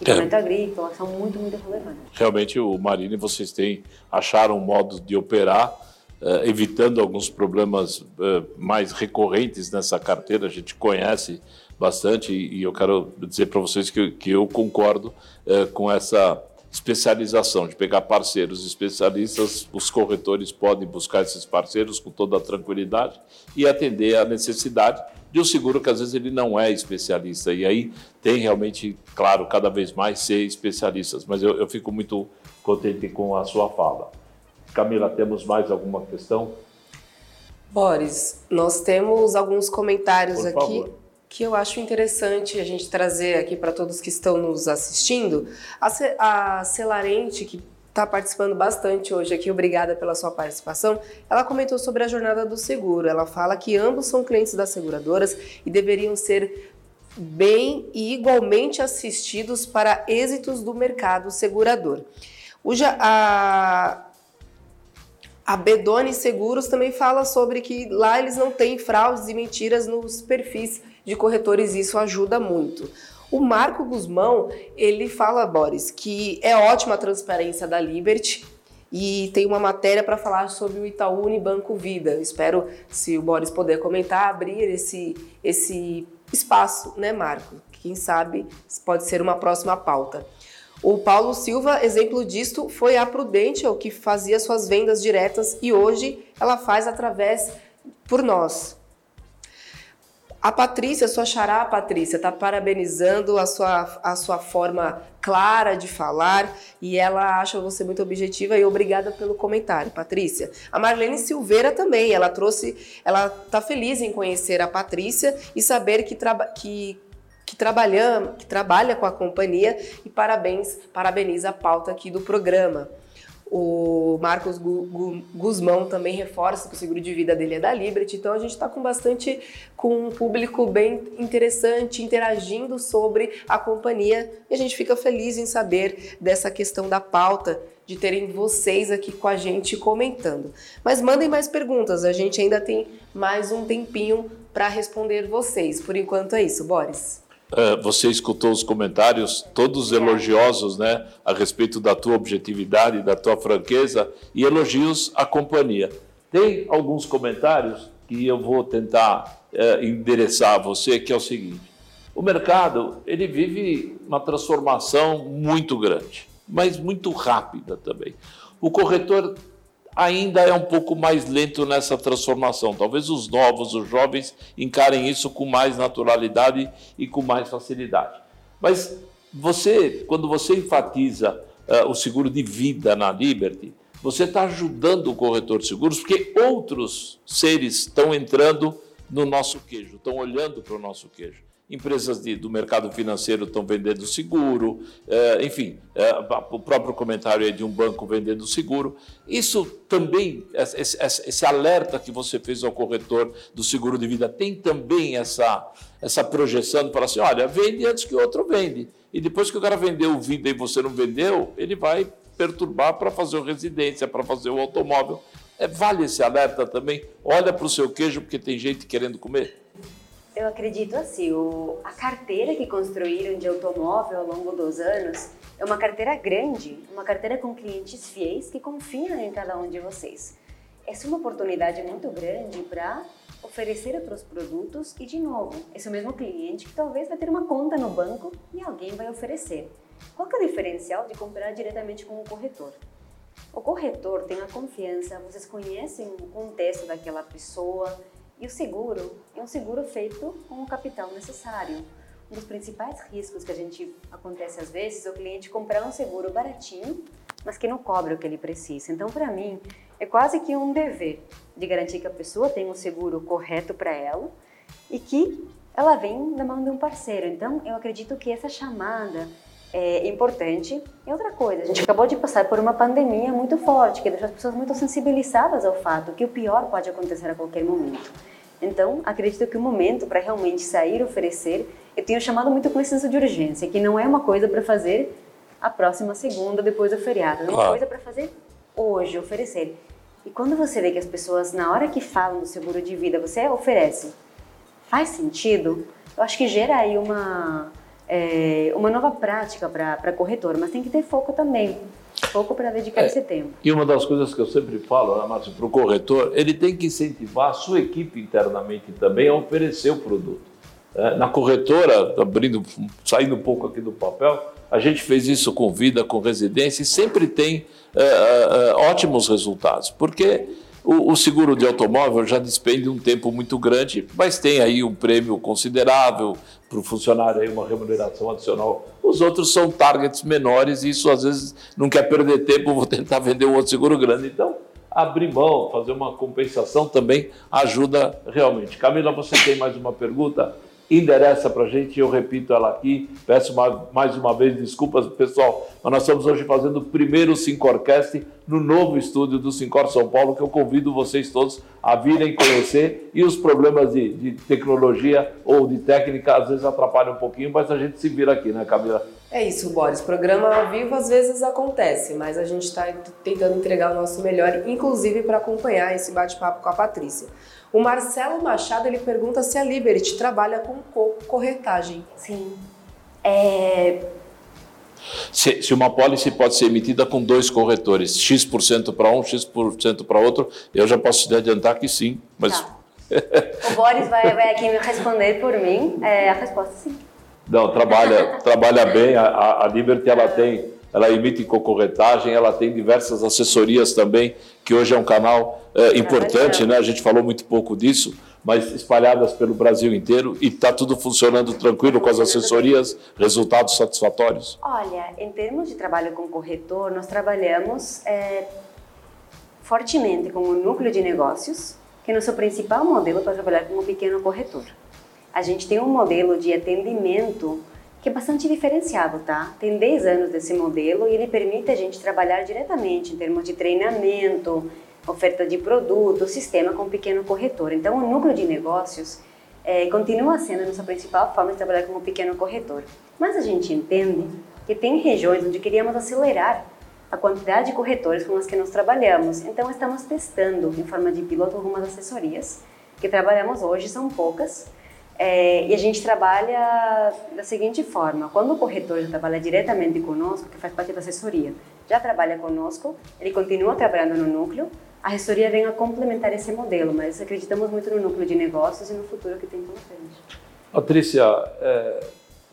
equipamento é. agrícola, são muito, muito relevantes. Realmente o Marine, vocês têm, acharam um modo de operar, uh, evitando alguns problemas uh, mais recorrentes nessa carteira, a gente conhece bastante e, e eu quero dizer para vocês que, que eu concordo uh, com essa especialização, de pegar parceiros especialistas, os corretores podem buscar esses parceiros com toda a tranquilidade e atender a necessidade de um seguro que às vezes ele não é especialista. E aí tem realmente, claro, cada vez mais ser especialistas. Mas eu, eu fico muito contente com a sua fala. Camila, temos mais alguma questão? Boris, nós temos alguns comentários Por aqui. Favor que eu acho interessante a gente trazer aqui para todos que estão nos assistindo. A, a Celarente, que está participando bastante hoje aqui, obrigada pela sua participação. Ela comentou sobre a jornada do seguro. Ela fala que ambos são clientes das seguradoras e deveriam ser bem e igualmente assistidos para êxitos do mercado segurador. O, a, a Bedone Seguros também fala sobre que lá eles não têm fraudes e mentiras nos perfis de corretores, isso ajuda muito. O Marco Guzmão, ele fala, Boris, que é ótima a transparência da Liberty e tem uma matéria para falar sobre o Itaú Unibanco Vida. Espero, se o Boris puder comentar, abrir esse, esse espaço, né, Marco? Quem sabe pode ser uma próxima pauta. O Paulo Silva, exemplo disto, foi a Prudential, que fazia suas vendas diretas e hoje ela faz através por nós. A Patrícia, sua xará, Patrícia, está parabenizando a sua, a sua forma clara de falar e ela acha você muito objetiva e obrigada pelo comentário, Patrícia. A Marlene Silveira também, ela trouxe, ela está feliz em conhecer a Patrícia e saber que, traba, que que trabalha, que trabalha com a companhia e parabéns, parabeniza a pauta aqui do programa. O Marcos Guzmão também reforça que o seguro de vida dele é da Liberty, então a gente está com bastante, com um público bem interessante, interagindo sobre a companhia e a gente fica feliz em saber dessa questão da pauta, de terem vocês aqui com a gente comentando. Mas mandem mais perguntas, a gente ainda tem mais um tempinho para responder vocês. Por enquanto é isso, Boris. É, você escutou os comentários, todos elogiosos, né, a respeito da tua objetividade, da tua franqueza e elogios à companhia. Tem alguns comentários que eu vou tentar é, endereçar a você, que é o seguinte: o mercado ele vive uma transformação muito grande, mas muito rápida também. O corretor ainda é um pouco mais lento nessa transformação. Talvez os novos, os jovens, encarem isso com mais naturalidade e com mais facilidade. Mas você, quando você enfatiza uh, o seguro de vida na Liberty, você está ajudando o corretor de seguros, porque outros seres estão entrando no nosso queijo, estão olhando para o nosso queijo empresas de, do mercado financeiro estão vendendo seguro, é, enfim, é, o próprio comentário é de um banco vendendo seguro. Isso também, esse, esse, alerta que você fez ao corretor do seguro de vida, tem também essa, essa projeção para assim: olha, vende antes que o outro vende. E depois que o cara vendeu o vida e você não vendeu, ele vai perturbar para fazer o residência, para fazer o automóvel. É, vale esse alerta também? Olha para o seu queijo, porque tem gente querendo comer. Eu acredito assim, o, a carteira que construíram de automóvel ao longo dos anos é uma carteira grande, uma carteira com clientes fiéis que confiam em cada um de vocês. Essa é uma oportunidade muito grande para oferecer outros produtos e, de novo, esse mesmo cliente que talvez vai ter uma conta no banco e alguém vai oferecer. Qual é o diferencial de comprar diretamente com o corretor? O corretor tem a confiança, vocês conhecem o contexto daquela pessoa, e o seguro é um seguro feito com o capital necessário. Um dos principais riscos que a gente acontece às vezes é o cliente comprar um seguro baratinho, mas que não cobre o que ele precisa. Então, para mim, é quase que um dever de garantir que a pessoa tem um seguro correto para ela e que ela vem na mão de um parceiro. Então, eu acredito que essa chamada é importante. E outra coisa, a gente acabou de passar por uma pandemia muito forte, que deixou as pessoas muito sensibilizadas ao fato que o pior pode acontecer a qualquer momento. Então, acredito que o momento para realmente sair oferecer, eu tenho chamado muito com licença de urgência, que não é uma coisa para fazer a próxima segunda depois do feriado, é uma claro. coisa para fazer hoje, oferecer. E quando você vê que as pessoas, na hora que falam do seguro de vida, você oferece, faz sentido, eu acho que gera aí uma, é, uma nova prática para corretor, mas tem que ter foco também pouco para dedicar é, esse tempo. E uma das coisas que eu sempre falo, Márcio, para o corretor, ele tem que incentivar a sua equipe internamente também a oferecer o produto. É, na corretora, abrindo, saindo um pouco aqui do papel, a gente fez isso com vida, com residência e sempre tem é, é, é ótimos resultados, porque o, o, seguro de automóvel já despende um tempo muito grande, mas tem aí um prêmio considerável para o funcionário, aí uma remuneração adicional. Os outros são targets menores e isso às vezes não quer perder tempo, vou tentar vender um outro seguro grande. Então, abrir mão, fazer uma compensação também ajuda realmente. Camila, você tem mais uma pergunta? Endereça para a gente, eu repito ela aqui, peço mais uma vez desculpas, pessoal, mas nós estamos hoje fazendo o primeiro Sincorcast no novo estúdio do Sincor São Paulo, que eu convido vocês todos a virem conhecer, e os problemas de, de tecnologia ou de técnica às vezes atrapalham um pouquinho, mas a gente se vira aqui, né Camila? É isso, Boris, programa ao vivo às vezes acontece, mas a gente está tentando entregar o nosso melhor, inclusive para acompanhar esse bate-papo com a Patrícia. O Marcelo Machado ele pergunta se a Liberty trabalha com corretagem. Sim. É... Se, se, uma pólice pode ser emitida com dois corretores, X% para um, X% para outro, eu já posso te adiantar que sim, mas... Tá. o Boris vai, vai, aqui me responder por mim, é, a resposta sim. Não, trabalha, trabalha bem, a, a Liberty ela tem ela emite cocorretagem, ela tem diversas assessorias também, que hoje é um canal é, importante, né? a gente falou muito pouco disso, mas espalhadas pelo Brasil inteiro e está tudo funcionando tranquilo com as assessorias, resultados satisfatórios? Olha, em termos de trabalho com corretor, nós trabalhamos é, fortemente com o núcleo de negócios, que é nosso principal modelo para trabalhar com um pequeno corretor. A gente tem um modelo de atendimento que é bastante diferenciado, tá? Tem 10 anos desse modelo e ele permite a gente trabalhar diretamente em termos de treinamento, oferta de produto, sistema com pequeno corretor. Então, o núcleo de negócios é, continua sendo a nossa principal forma de trabalhar como pequeno corretor. Mas a gente entende que tem regiões onde queríamos acelerar a quantidade de corretores com as que nós trabalhamos. Então, estamos testando em forma de piloto algumas assessorias que trabalhamos hoje, são poucas, é, e a gente trabalha da seguinte forma: quando o corretor já trabalha diretamente conosco, que faz parte da assessoria, já trabalha conosco, ele continua trabalhando no núcleo, a assessoria vem a complementar esse modelo, mas acreditamos muito no núcleo de negócios e no futuro que tem pela frente. Patrícia, é,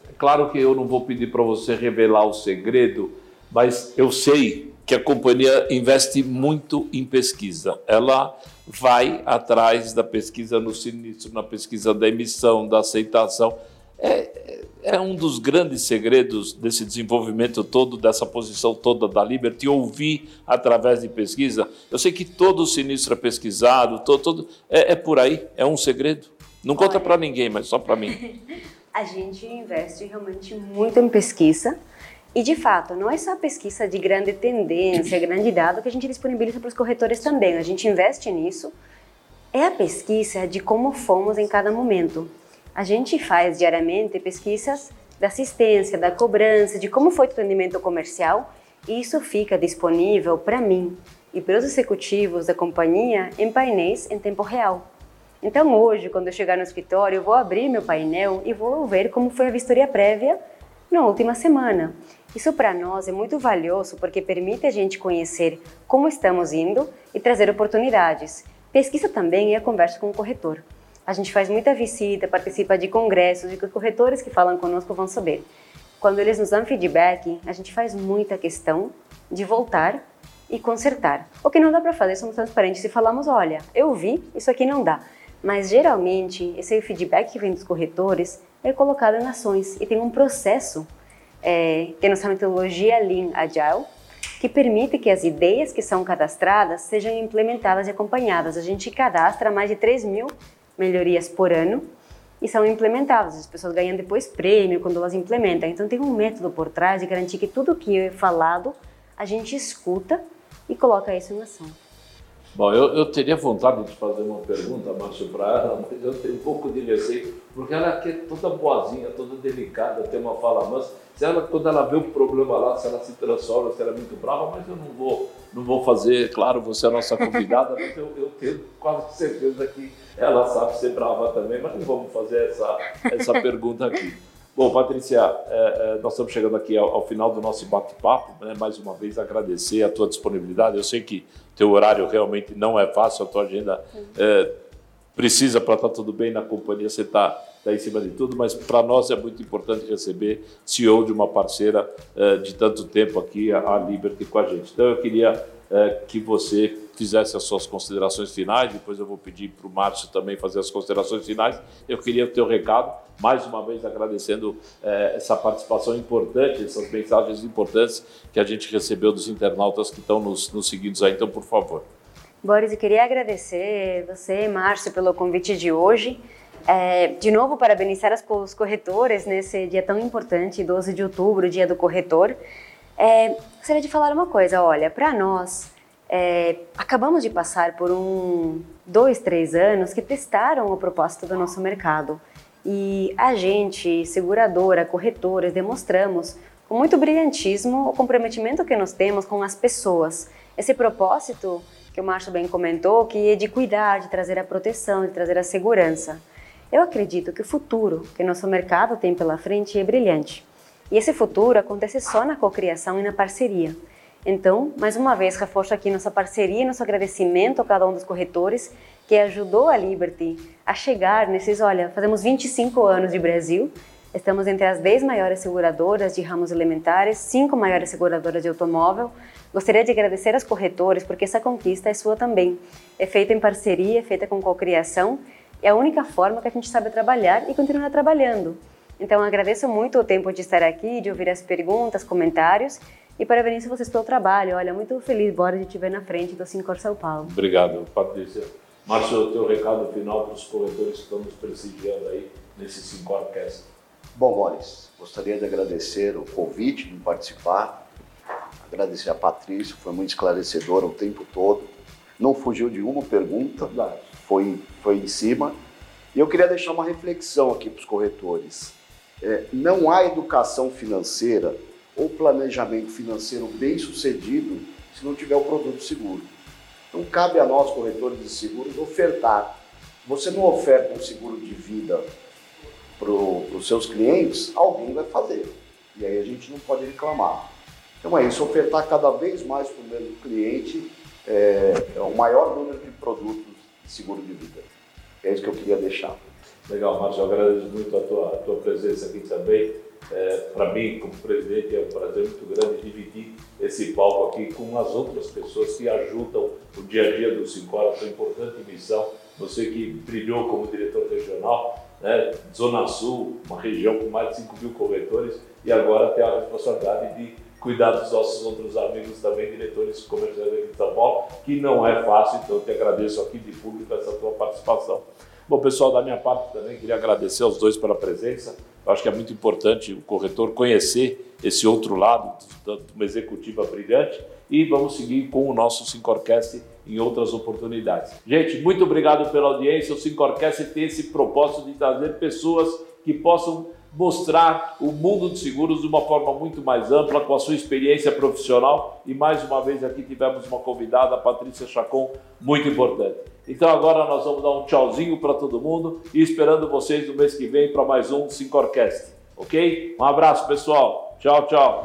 é claro que eu não vou pedir para você revelar o segredo, mas eu sei que a companhia investe muito em pesquisa. Ela vai atrás da pesquisa no sinistro, na pesquisa da emissão, da aceitação. É, é um dos grandes segredos desse desenvolvimento todo, dessa posição toda da Liberty, ouvir através de pesquisa. Eu sei que todo sinistro é pesquisado, todo, todo é, é por aí, é um segredo. Não conta para ninguém, mas só para mim. A gente investe realmente muito em pesquisa. E de fato, não é só a pesquisa de grande tendência, grande dado que a gente disponibiliza para os corretores também. A gente investe nisso. É a pesquisa de como fomos em cada momento. A gente faz diariamente pesquisas da assistência, da cobrança, de como foi o atendimento comercial, e isso fica disponível para mim e para os executivos da companhia em painéis em tempo real. Então hoje, quando eu chegar no escritório, eu vou abrir meu painel e vou ver como foi a vistoria prévia na última semana. Isso para nós é muito valioso porque permite a gente conhecer como estamos indo e trazer oportunidades. Pesquisa também é a conversa com o corretor. A gente faz muita visita, participa de congressos e os corretores que falam conosco vão saber. Quando eles nos dão feedback, a gente faz muita questão de voltar e consertar. O que não dá para fazer, somos transparentes e falamos: olha, eu vi, isso aqui não dá. Mas geralmente, esse feedback que vem dos corretores é colocado em ações e tem um processo é, é nossa metodologia Lean Agile, que permite que as ideias que são cadastradas sejam implementadas e acompanhadas. A gente cadastra mais de 3 mil melhorias por ano e são implementadas. As pessoas ganham depois prêmio quando elas implementam. Então tem um método por trás de garantir que tudo que é falado a gente escuta e coloca isso em ação. Bom, eu, eu teria vontade de fazer uma pergunta, Márcio, para ela, mas eu tenho um pouco de receio, porque ela é toda boazinha, toda delicada, tem uma fala mansa. Se ela, quando ela vê o problema lá, se ela se transforma, se ela é muito brava, mas eu não vou, não vou fazer, claro, você é a nossa convidada, mas eu, eu tenho quase certeza que ela sabe ser brava também, mas não vamos fazer essa, essa pergunta aqui. Bom, Patrícia, é, é, nós estamos chegando aqui ao, ao final do nosso bate-papo. Né? Mais uma vez, agradecer a tua disponibilidade. Eu sei que teu horário realmente não é fácil, a tua agenda é, precisa para estar tá tudo bem na companhia, você está tá em cima de tudo, mas para nós é muito importante receber CEO de uma parceira é, de tanto tempo aqui, a Liberty, com a gente. Então, eu queria é, que você fizesse as suas considerações finais, depois eu vou pedir para o Márcio também fazer as considerações finais. Eu queria o teu recado, mais uma vez agradecendo é, essa participação importante, essas mensagens importantes que a gente recebeu dos internautas que estão nos, nos seguindo aí. Então, por favor. Boris, eu queria agradecer você, Márcio, pelo convite de hoje. É, de novo, parabenizar os corretores nesse dia tão importante, 12 de outubro, dia do corretor. É, gostaria de falar uma coisa, olha, para nós, é, acabamos de passar por um, dois, três anos que testaram o propósito do nosso mercado. E a gente, seguradora, corretores, demonstramos com muito brilhantismo o comprometimento que nós temos com as pessoas. Esse propósito que o Márcio bem comentou, que é de cuidar, de trazer a proteção, de trazer a segurança. Eu acredito que o futuro que nosso mercado tem pela frente é brilhante. E esse futuro acontece só na cocriação e na parceria. Então, mais uma vez, reforço aqui nossa parceria e nosso agradecimento a cada um dos corretores que ajudou a Liberty a chegar nesses, olha, fazemos 25 anos de Brasil, estamos entre as 10 maiores seguradoras de ramos elementares, 5 maiores seguradoras de automóvel. Gostaria de agradecer aos corretores porque essa conquista é sua também. É feita em parceria, é feita com cocriação é a única forma que a gente sabe trabalhar e continuar trabalhando. Então, agradeço muito o tempo de estar aqui, de ouvir as perguntas, comentários e parabenizo vocês pelo trabalho. Olha, muito feliz, bora de te ver na frente do Sincor São Paulo. Obrigado, Patrícia. Márcio, o teu recado final para os corretores que estão nos prestigiando aí nesse Sincorcast. Bom, Maurício, gostaria de agradecer o convite de participar, agradecer a Patrícia, foi muito esclarecedora o tempo todo, não fugiu de uma pergunta, foi, foi em cima. E eu queria deixar uma reflexão aqui para os corretores. É, não há educação financeira ou planejamento financeiro bem sucedido se não tiver o produto seguro. Então, cabe a nós, corretores de seguros, ofertar. Você não oferta um seguro de vida para os seus clientes, alguém vai fazer. E aí a gente não pode reclamar. Então é isso, ofertar cada vez mais para o mesmo cliente é, é, o maior número de produtos de seguro de vida. É isso que eu queria deixar. Legal, Márcio, eu agradeço muito a tua, a tua presença aqui também. É, para mim, como presidente, é um prazer muito grande dividir esse palco aqui com as outras pessoas que ajudam o dia a dia do Sincora, sua importante missão. Você que brilhou como diretor regional, né, Zona Sul, uma região com mais de 5 mil corretores, e agora tem a responsabilidade de cuidar dos nossos outros amigos também, diretores comerciais de São Paulo, que não é fácil, então eu te agradeço aqui de público essa tua participação. Bom, pessoal, da minha parte também queria agradecer aos dois pela presença. Eu acho que é muito importante o corretor conhecer esse outro lado de uma executiva brilhante e vamos seguir com o nosso Sincorcast em outras oportunidades. Gente, muito obrigado pela audiência. O Sincorcast tem esse propósito de trazer pessoas que possam mostrar o mundo de seguros de uma forma muito mais ampla, com a sua experiência profissional. E mais uma vez aqui tivemos uma convidada, a Patrícia Chacon, muito importante. Então agora nós vamos dar um tchauzinho para todo mundo e esperando vocês no mês que vem para mais um Sincorcast. Ok? Um abraço, pessoal. Tchau, tchau.